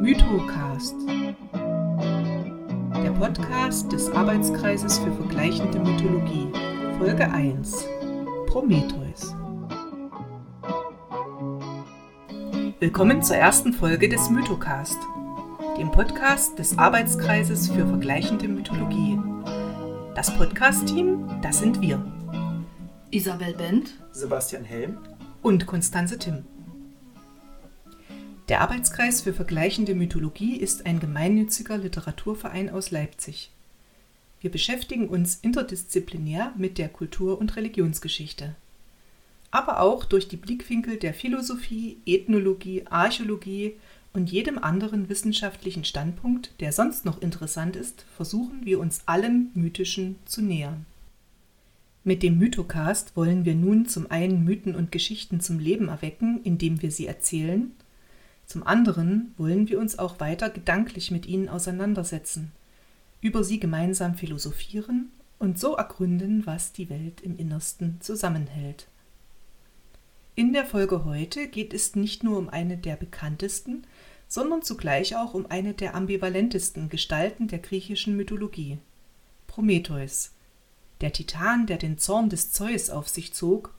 Mythocast. Der Podcast des Arbeitskreises für vergleichende Mythologie. Folge 1. Prometheus. Willkommen zur ersten Folge des Mythocast, dem Podcast des Arbeitskreises für vergleichende Mythologie. Das Podcast-Team, das sind wir. Isabel Bent, Sebastian Helm und Konstanze Timm. Der Arbeitskreis für vergleichende Mythologie ist ein gemeinnütziger Literaturverein aus Leipzig. Wir beschäftigen uns interdisziplinär mit der Kultur- und Religionsgeschichte, aber auch durch die Blickwinkel der Philosophie, Ethnologie, Archäologie und jedem anderen wissenschaftlichen Standpunkt, der sonst noch interessant ist, versuchen wir uns allem Mythischen zu nähern. Mit dem Mythocast wollen wir nun zum einen Mythen und Geschichten zum Leben erwecken, indem wir sie erzählen, zum anderen wollen wir uns auch weiter gedanklich mit ihnen auseinandersetzen, über sie gemeinsam philosophieren und so ergründen, was die Welt im Innersten zusammenhält. In der Folge heute geht es nicht nur um eine der bekanntesten, sondern zugleich auch um eine der ambivalentesten Gestalten der griechischen Mythologie Prometheus, der Titan, der den Zorn des Zeus auf sich zog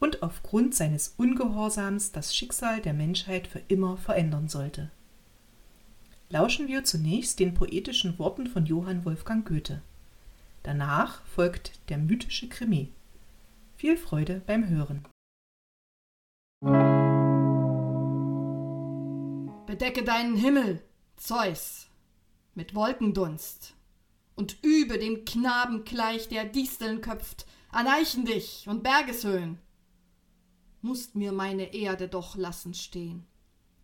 und aufgrund seines Ungehorsams das Schicksal der Menschheit für immer verändern sollte. Lauschen wir zunächst den poetischen Worten von Johann Wolfgang Goethe. Danach folgt der mythische Krimi. Viel Freude beim Hören. Bedecke deinen Himmel, Zeus, mit Wolkendunst, und übe dem Knaben gleich, der Disteln köpft, an Eichendich und Bergeshöhen musst mir meine Erde doch lassen stehen.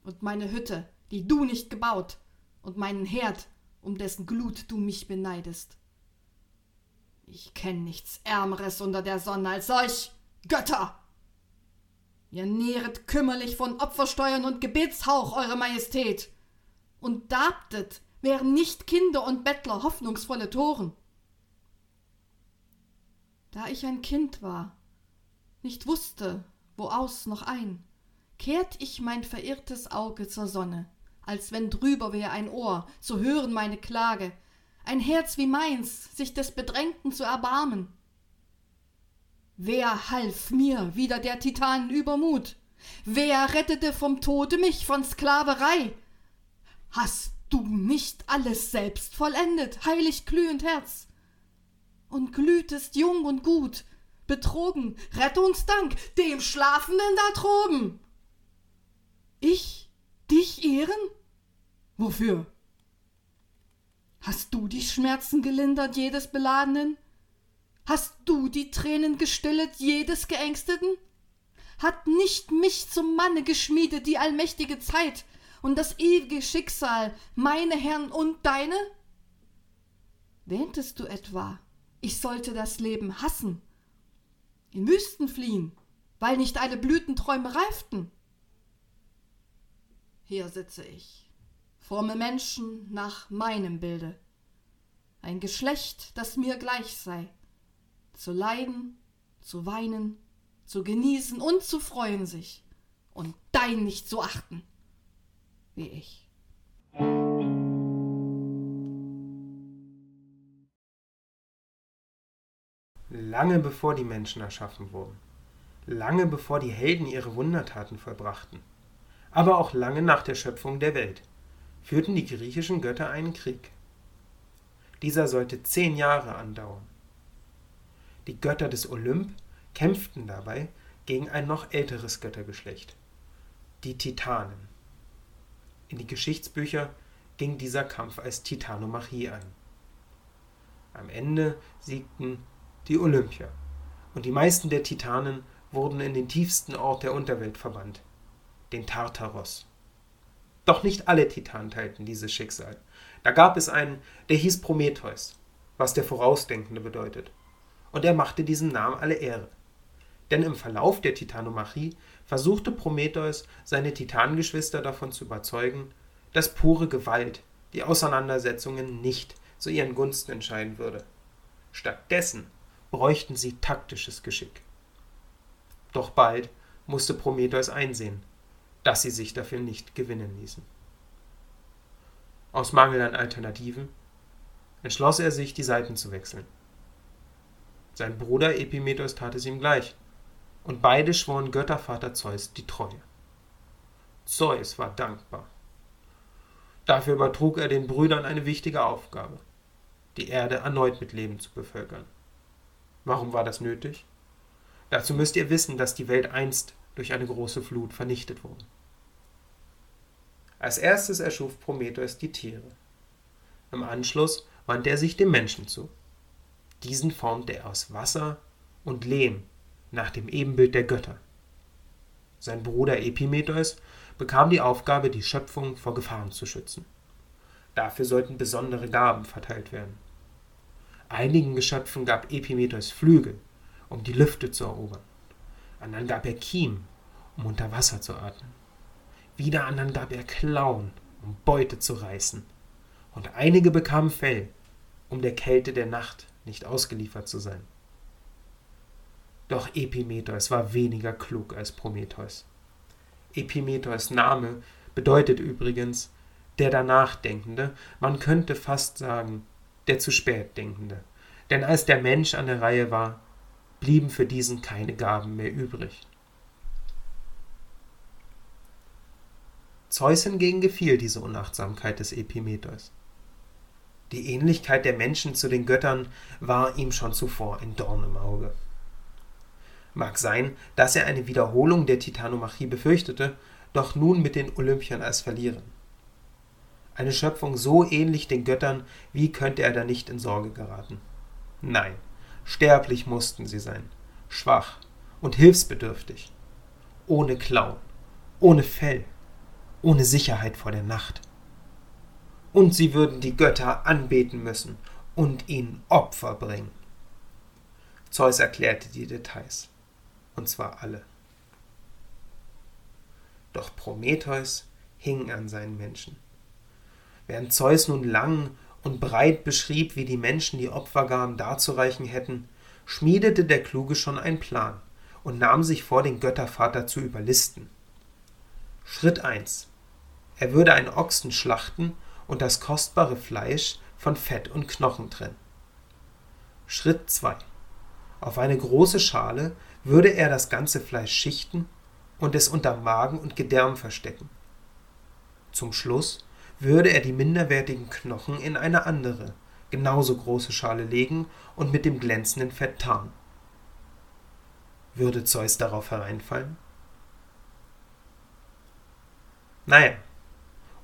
Und meine Hütte, die du nicht gebaut, und meinen Herd, um dessen Glut du mich beneidest. Ich kenn nichts Ärmeres unter der Sonne als euch, Götter! Ihr nähret kümmerlich von Opfersteuern und Gebetshauch, Eure Majestät, und darbtet, wären nicht Kinder und Bettler hoffnungsvolle Toren. Da ich ein Kind war, nicht wusste, wo aus noch ein, kehrt ich mein verirrtes Auge zur Sonne, als wenn drüber wär ein Ohr, zu hören meine Klage, ein Herz wie meins, sich des Bedrängten zu erbarmen. Wer half mir wider der Titanen Übermut? Wer rettete vom Tode mich von Sklaverei? Hast du nicht alles selbst vollendet, heilig glühend Herz? Und glühtest jung und gut, betrogen. Rettungsdank dem Schlafenden da droben. Ich dich ehren? Wofür? Hast du die Schmerzen gelindert jedes Beladenen? Hast du die Tränen gestillet jedes Geängsteten? Hat nicht mich zum Manne geschmiedet die allmächtige Zeit und das ewige Schicksal, meine Herren und deine? Wähntest du etwa, ich sollte das Leben hassen in Wüsten fliehen, weil nicht alle Blütenträume reiften. Hier sitze ich, forme Menschen nach meinem Bilde, ein Geschlecht, das mir gleich sei, zu leiden, zu weinen, zu genießen und zu freuen sich, und dein nicht zu achten, wie ich. Lange bevor die Menschen erschaffen wurden, lange bevor die Helden ihre Wundertaten vollbrachten, aber auch lange nach der Schöpfung der Welt, führten die griechischen Götter einen Krieg. Dieser sollte zehn Jahre andauern. Die Götter des Olymp kämpften dabei gegen ein noch älteres Göttergeschlecht, die Titanen. In die Geschichtsbücher ging dieser Kampf als Titanomachie ein. Am Ende siegten die Olympier, und die meisten der Titanen wurden in den tiefsten Ort der Unterwelt verbannt, den Tartaros. Doch nicht alle Titanen teilten dieses Schicksal. Da gab es einen, der hieß Prometheus, was der Vorausdenkende bedeutet. Und er machte diesem Namen alle Ehre. Denn im Verlauf der Titanomachie versuchte Prometheus, seine Titanengeschwister davon zu überzeugen, dass pure Gewalt die Auseinandersetzungen nicht zu ihren Gunsten entscheiden würde. Stattdessen bräuchten sie taktisches Geschick. Doch bald musste Prometheus einsehen, dass sie sich dafür nicht gewinnen ließen. aus Mangel an Alternativen, entschloss er sich, die Seiten zu wechseln. Sein Bruder Epimetheus tat es ihm gleich, und beide schworen Göttervater Zeus die Treue. Zeus war dankbar. Dafür übertrug er den Brüdern eine wichtige Aufgabe, die Erde erneut mit Leben zu bevölkern. Warum war das nötig? Dazu müsst ihr wissen, dass die Welt einst durch eine große Flut vernichtet wurde. Als erstes erschuf Prometheus die Tiere. Im Anschluss wandte er sich dem Menschen zu. Diesen formte er aus Wasser und Lehm nach dem Ebenbild der Götter. Sein Bruder Epimetheus bekam die Aufgabe, die Schöpfung vor Gefahren zu schützen. Dafür sollten besondere Gaben verteilt werden. Einigen Geschöpfen gab Epimetheus Flügel, um die Lüfte zu erobern. Anderen gab er Kiem, um unter Wasser zu atmen. Wieder anderen gab er Klauen, um Beute zu reißen. Und einige bekamen Fell, um der Kälte der Nacht nicht ausgeliefert zu sein. Doch Epimetheus war weniger klug als Prometheus. Epimetheus Name bedeutet übrigens der danach Denkende, man könnte fast sagen, der zu spät Denkende. Denn als der Mensch an der Reihe war, blieben für diesen keine Gaben mehr übrig. Zeus hingegen gefiel diese Unachtsamkeit des Epimetheus. Die Ähnlichkeit der Menschen zu den Göttern war ihm schon zuvor ein Dorn im Auge. Mag sein, dass er eine Wiederholung der Titanomachie befürchtete, doch nun mit den Olympiern als verlieren. Eine Schöpfung so ähnlich den Göttern, wie könnte er da nicht in Sorge geraten? Nein, sterblich mussten sie sein, schwach und hilfsbedürftig, ohne Klauen, ohne Fell, ohne Sicherheit vor der Nacht. Und sie würden die Götter anbeten müssen und ihnen Opfer bringen. Zeus erklärte die Details, und zwar alle. Doch Prometheus hing an seinen Menschen. Während Zeus nun lang und breit beschrieb, wie die Menschen die Opfergaben darzureichen hätten, schmiedete der Kluge schon einen Plan und nahm sich vor, den Göttervater zu überlisten. Schritt 1. Er würde einen Ochsen schlachten und das kostbare Fleisch von Fett und Knochen trennen. Schritt 2. Auf eine große Schale würde er das ganze Fleisch schichten und es unter Magen und Gedärm verstecken. Zum Schluss würde er die minderwertigen Knochen in eine andere, genauso große Schale legen und mit dem glänzenden Fett tarnen. Würde Zeus darauf hereinfallen? Naja,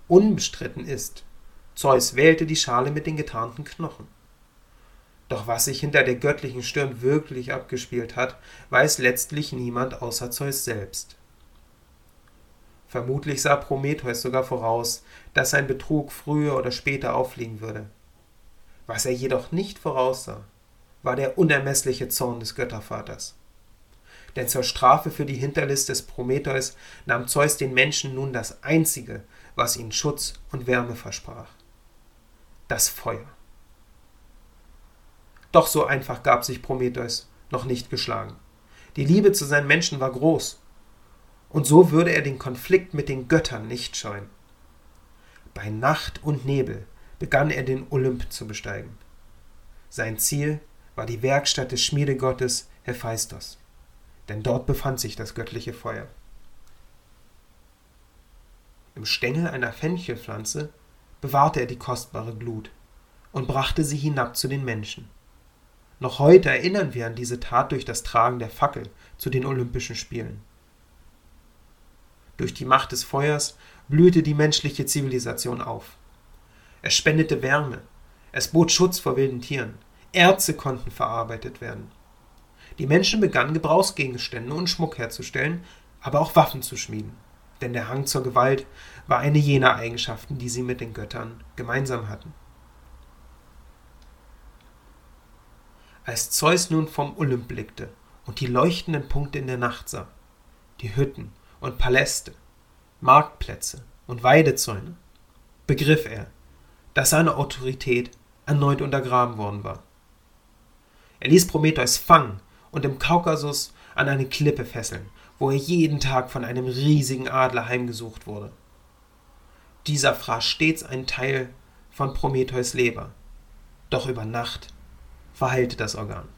Unbestritten ist, Zeus wählte die Schale mit den getarnten Knochen. Doch was sich hinter der göttlichen Stirn wirklich abgespielt hat, weiß letztlich niemand außer Zeus selbst. Vermutlich sah Prometheus sogar voraus, dass sein Betrug früher oder später auffliegen würde. Was er jedoch nicht voraussah, war der unermessliche Zorn des Göttervaters. Denn zur Strafe für die Hinterlist des Prometheus nahm Zeus den Menschen nun das einzige, was ihnen Schutz und Wärme versprach. Das Feuer. Doch so einfach gab sich Prometheus noch nicht geschlagen. Die Liebe zu seinen Menschen war groß, und so würde er den Konflikt mit den Göttern nicht scheuen. Bei Nacht und Nebel begann er den Olymp zu besteigen. Sein Ziel war die Werkstatt des Schmiedegottes Hephaistos, denn dort befand sich das göttliche Feuer. Im Stängel einer Fenchelpflanze bewahrte er die kostbare Glut und brachte sie hinab zu den Menschen. Noch heute erinnern wir an diese Tat durch das Tragen der Fackel zu den Olympischen Spielen. Durch die Macht des Feuers blühte die menschliche Zivilisation auf. Es spendete Wärme, es bot Schutz vor wilden Tieren, Erze konnten verarbeitet werden. Die Menschen begannen Gebrauchsgegenstände und Schmuck herzustellen, aber auch Waffen zu schmieden denn der Hang zur Gewalt war eine jener Eigenschaften, die sie mit den Göttern gemeinsam hatten. Als Zeus nun vom Olymp blickte und die leuchtenden Punkte in der Nacht sah, die Hütten und Paläste, Marktplätze und Weidezäune, begriff er, dass seine Autorität erneut untergraben worden war. Er ließ Prometheus fangen und im Kaukasus an eine Klippe fesseln wo er jeden Tag von einem riesigen Adler heimgesucht wurde. Dieser fraß stets einen Teil von Prometheus Leber. Doch über Nacht verheilte das Organ.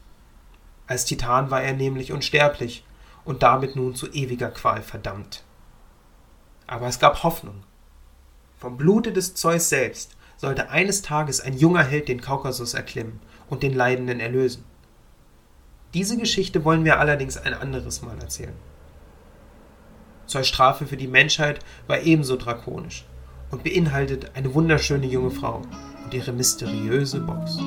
Als Titan war er nämlich unsterblich und damit nun zu ewiger Qual verdammt. Aber es gab Hoffnung. Vom Blute des Zeus selbst sollte eines Tages ein junger Held den Kaukasus erklimmen und den Leidenden erlösen. Diese Geschichte wollen wir allerdings ein anderes Mal erzählen. Zeus Strafe für die Menschheit war ebenso drakonisch und beinhaltet eine wunderschöne junge Frau und ihre mysteriöse Box.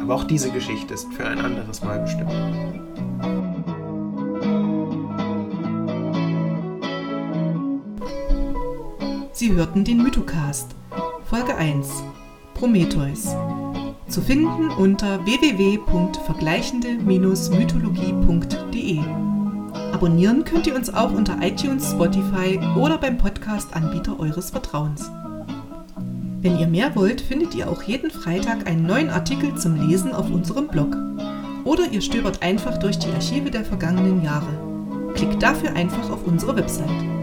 Aber auch diese Geschichte ist für ein anderes Mal bestimmt. Sie hörten den Mythocast, Folge 1, Prometheus. Zu finden unter www.vergleichende-mythologie.de. Abonnieren könnt ihr uns auch unter iTunes, Spotify oder beim Podcast-Anbieter eures Vertrauens. Wenn ihr mehr wollt, findet ihr auch jeden Freitag einen neuen Artikel zum Lesen auf unserem Blog. Oder ihr stöbert einfach durch die Archive der vergangenen Jahre. Klickt dafür einfach auf unsere Website.